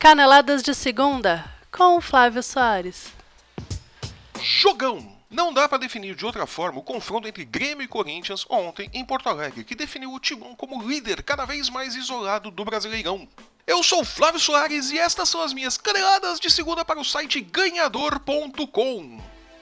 Caneladas de segunda com o Flávio Soares. Jogão! Não dá para definir de outra forma o confronto entre Grêmio e Corinthians ontem em Porto Alegre, que definiu o Timão como líder cada vez mais isolado do Brasileirão. Eu sou Flávio Soares e estas são as minhas caneladas de segunda para o site ganhador.com.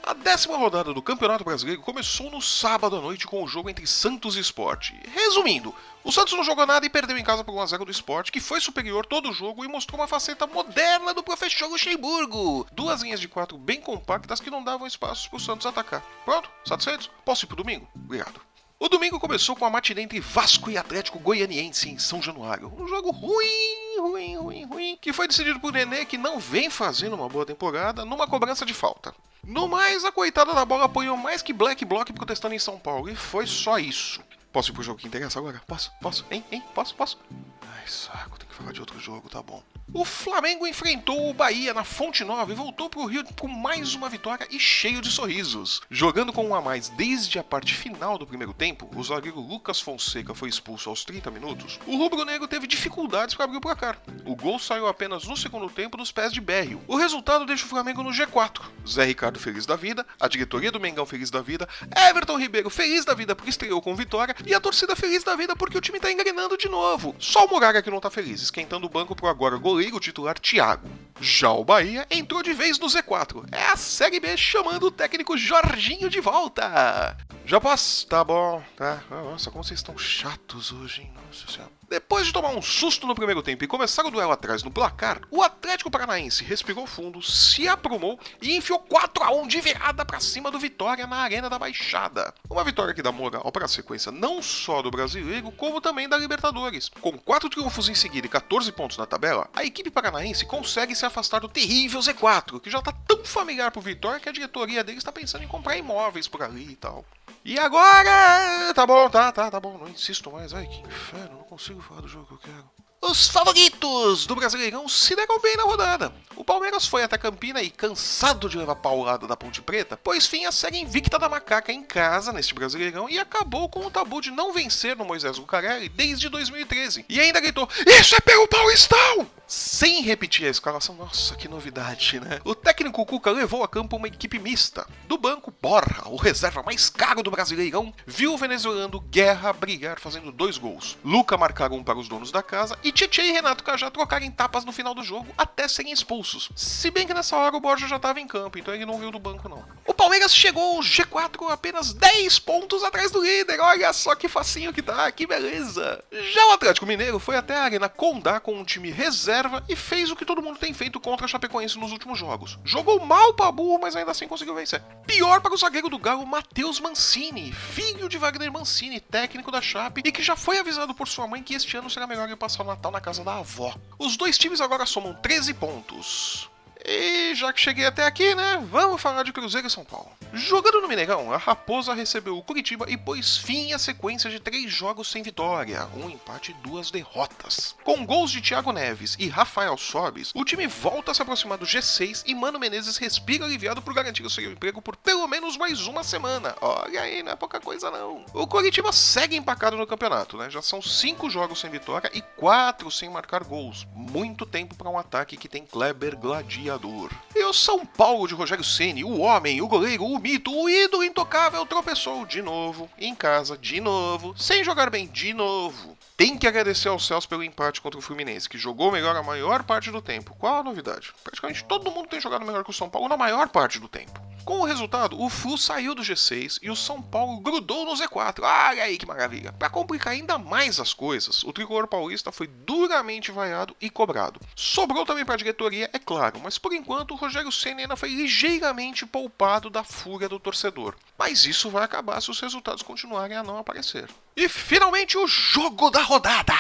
A décima rodada do Campeonato Brasileiro começou no sábado à noite com o jogo entre Santos e Sport. Resumindo, o Santos não jogou nada e perdeu em casa por 1x0 do Sport, que foi superior todo o jogo e mostrou uma faceta moderna do professor Luxemburgo. Duas linhas de quatro bem compactas que não davam espaço para o Santos atacar. Pronto? Satisfeitos? Posso ir pro domingo? Obrigado. O domingo começou com a matinê entre Vasco e Atlético Goianiense em São Januário. Um jogo ruim, ruim, ruim, ruim, que foi decidido por Nenê, que não vem fazendo uma boa temporada, numa cobrança de falta. No mais, a coitada da bola apoiou mais que Black Block protestando em São Paulo, e foi só isso. Posso ir pro jogo que interessa agora? Posso? Posso? Hein? Hein? Posso? Posso? Ai, saco, tem que falar de outro jogo, tá bom. O Flamengo enfrentou o Bahia na Fonte Nova e voltou para o Rio com mais uma vitória e cheio de sorrisos. Jogando com um a mais desde a parte final do primeiro tempo, o zagueiro Lucas Fonseca foi expulso aos 30 minutos. O rubro-negro teve dificuldades para abrir o placar. O gol saiu apenas no segundo tempo dos pés de Berrio. O resultado deixa o Flamengo no G4. Zé Ricardo feliz da vida, a diretoria do Mengão feliz da vida, Everton Ribeiro feliz da vida porque estreou com vitória e a torcida feliz da vida porque o time tá engrenando de novo. Só o Muraga que não tá feliz, esquentando o banco pro agora goleiro titular Thiago. Já o Bahia entrou de vez no Z4. É a Série B chamando o técnico Jorginho de volta. Já posso? Tá bom, tá. Nossa, como vocês estão chatos hoje, hein? Nossa senhora. Depois de tomar um susto no primeiro tempo e começar o duelo atrás no placar, o Atlético Paranaense respirou fundo, se aprumou e enfiou 4 a 1 de virada para cima do Vitória na Arena da Baixada. Uma vitória que dá moral para a sequência não só do brasileiro, como também da Libertadores. Com 4 triunfos em seguida e 14 pontos na tabela, a equipe paranaense consegue se afastar do terrível Z4, que já tá tão familiar pro Vitória que a diretoria dele está pensando em comprar imóveis por ali e tal. E agora? Tá bom, tá, tá, tá bom. Não insisto mais. Ai, que inferno. Não consigo falar do jogo que eu quero. Os favoritos do Brasileirão se deram bem na rodada. O Palmeiras foi até Campina e, cansado de levar paulada da Ponte Preta, pôs fim à série invicta da Macaca em casa neste Brasileirão e acabou com o tabu de não vencer no Moisés Lucarelli desde 2013. E ainda gritou: Isso é pelo Paulistão! sem repetir a escalação. Nossa, que novidade, né? O técnico Cuca levou a campo uma equipe mista. Do banco, Borra, o reserva mais caro do Brasileirão, viu o venezuelano Guerra brilhar fazendo dois gols. Luca marcar um para os donos da casa e Tietchan e Renato Cajá trocarem tapas no final do jogo até serem expulsos. Se bem que nessa hora o Borja já estava em campo, então ele não viu do banco não. O Palmeiras chegou ao G4 apenas 10 pontos atrás do líder. Olha só que facinho que tá, que beleza. Já o Atlético Mineiro foi até a Arena Condá com um time reserva e fez o que todo mundo tem feito contra a Chapecoense nos últimos jogos. Jogou mal para burro, mas ainda assim conseguiu vencer. Pior para o zagueiro do Galo, Matheus Mancini, filho de Wagner Mancini, técnico da Chape, e que já foi avisado por sua mãe que este ano será melhor ele passar o Natal na casa da avó. Os dois times agora somam 13 pontos. E já que cheguei até aqui, né, vamos falar de Cruzeiro e São Paulo. Jogando no Mineirão, a Raposa recebeu o Curitiba e pôs fim à sequência de três jogos sem vitória, um empate e duas derrotas. Com gols de Thiago Neves e Rafael Sobis, o time volta a se aproximar do G6 e Mano Menezes respira aliviado por garantir o seu emprego por pelo menos mais uma semana. Olha aí, não é pouca coisa não. O Curitiba segue empacado no campeonato, né? Já são cinco jogos sem vitória e quatro sem marcar gols. Muito tempo para um ataque que tem Kleber Gladiador treinador. E o São Paulo de Rogério Ceni, o homem, o goleiro, o mito, o ídolo intocável tropeçou de novo, em casa, de novo, sem jogar bem de novo. Tem que agradecer aos céus pelo empate contra o Fluminense, que jogou melhor a maior parte do tempo. Qual a novidade? Praticamente todo mundo tem jogado melhor que o São Paulo na maior parte do tempo. Com o resultado, o Flu saiu do G6 e o São Paulo grudou no Z4. Olha aí que maravilha! Para complicar ainda mais as coisas, o tricolor paulista foi duramente vaiado e cobrado. Sobrou também para a diretoria, é claro, mas por enquanto o Rogério Senna ainda foi ligeiramente poupado da fúria do torcedor. Mas isso vai acabar se os resultados continuarem a não aparecer. E finalmente o jogo da rodada!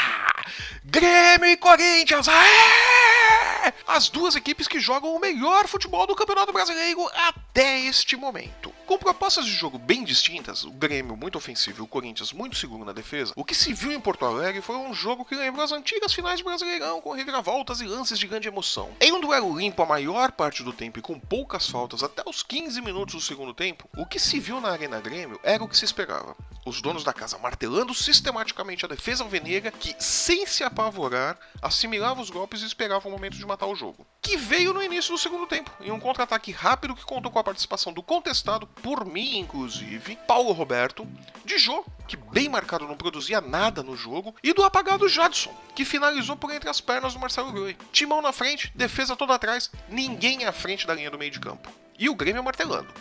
Grêmio e Corinthians! As duas equipes que jogam o melhor futebol do Campeonato Brasileiro até este momento. Com propostas de jogo bem distintas, o Grêmio muito ofensivo e o Corinthians muito seguro na defesa, o que se viu em Porto Alegre foi um jogo que lembrou as antigas finais de Brasileirão, com reviravoltas e lances de grande emoção. Em um duelo limpo a maior parte do tempo e com poucas faltas até os 15 minutos do segundo tempo, o que se viu na Arena Grêmio era o que se esperava. Os donos da casa martelando sistematicamente a defesa alvenega, que, sem se apavorar, assimilava os golpes e esperava o momento de matar o jogo. Que veio no início do segundo tempo, em um contra-ataque rápido que contou com a participação do contestado, por mim inclusive, Paulo Roberto, de Jô, que bem marcado não produzia nada no jogo, e do apagado Jadson, que finalizou por entre as pernas do Marcelo Groi. Timão na frente, defesa toda atrás, ninguém à frente da linha do meio de campo. E o Grêmio martelando.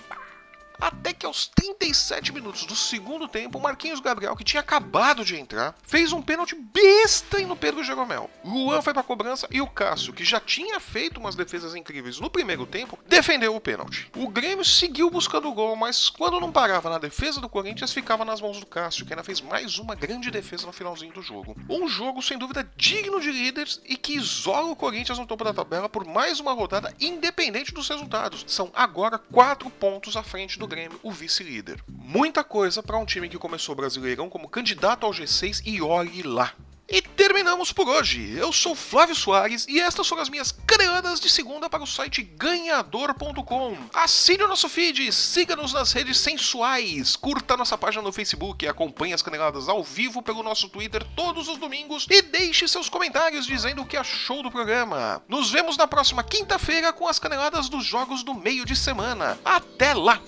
Até que aos 37 minutos do segundo tempo, o Marquinhos Gabriel, que tinha acabado de entrar, fez um pênalti besta no Pedro Jeromel. Luan foi pra cobrança e o Cássio, que já tinha feito umas defesas incríveis no primeiro tempo, defendeu o pênalti. O Grêmio seguiu buscando o gol, mas quando não parava na defesa do Corinthians, ficava nas mãos do Cássio, que ainda fez mais uma grande defesa no finalzinho do jogo. Um jogo sem dúvida digno de líderes e que isola o Corinthians no topo da tabela por mais uma rodada, independente dos resultados. São agora quatro pontos à frente do Grêmio, o vice-líder. Muita coisa para um time que começou o Brasileirão como candidato ao G6 e olhe lá. E terminamos por hoje. Eu sou Flávio Soares e estas foram as minhas caneladas de segunda para o site ganhador.com. Assine o nosso feed, siga-nos nas redes sensuais, curta nossa página no Facebook, acompanhe as caneladas ao vivo pelo nosso Twitter todos os domingos e deixe seus comentários dizendo o que achou do programa. Nos vemos na próxima quinta-feira com as caneladas dos jogos do meio de semana. Até lá!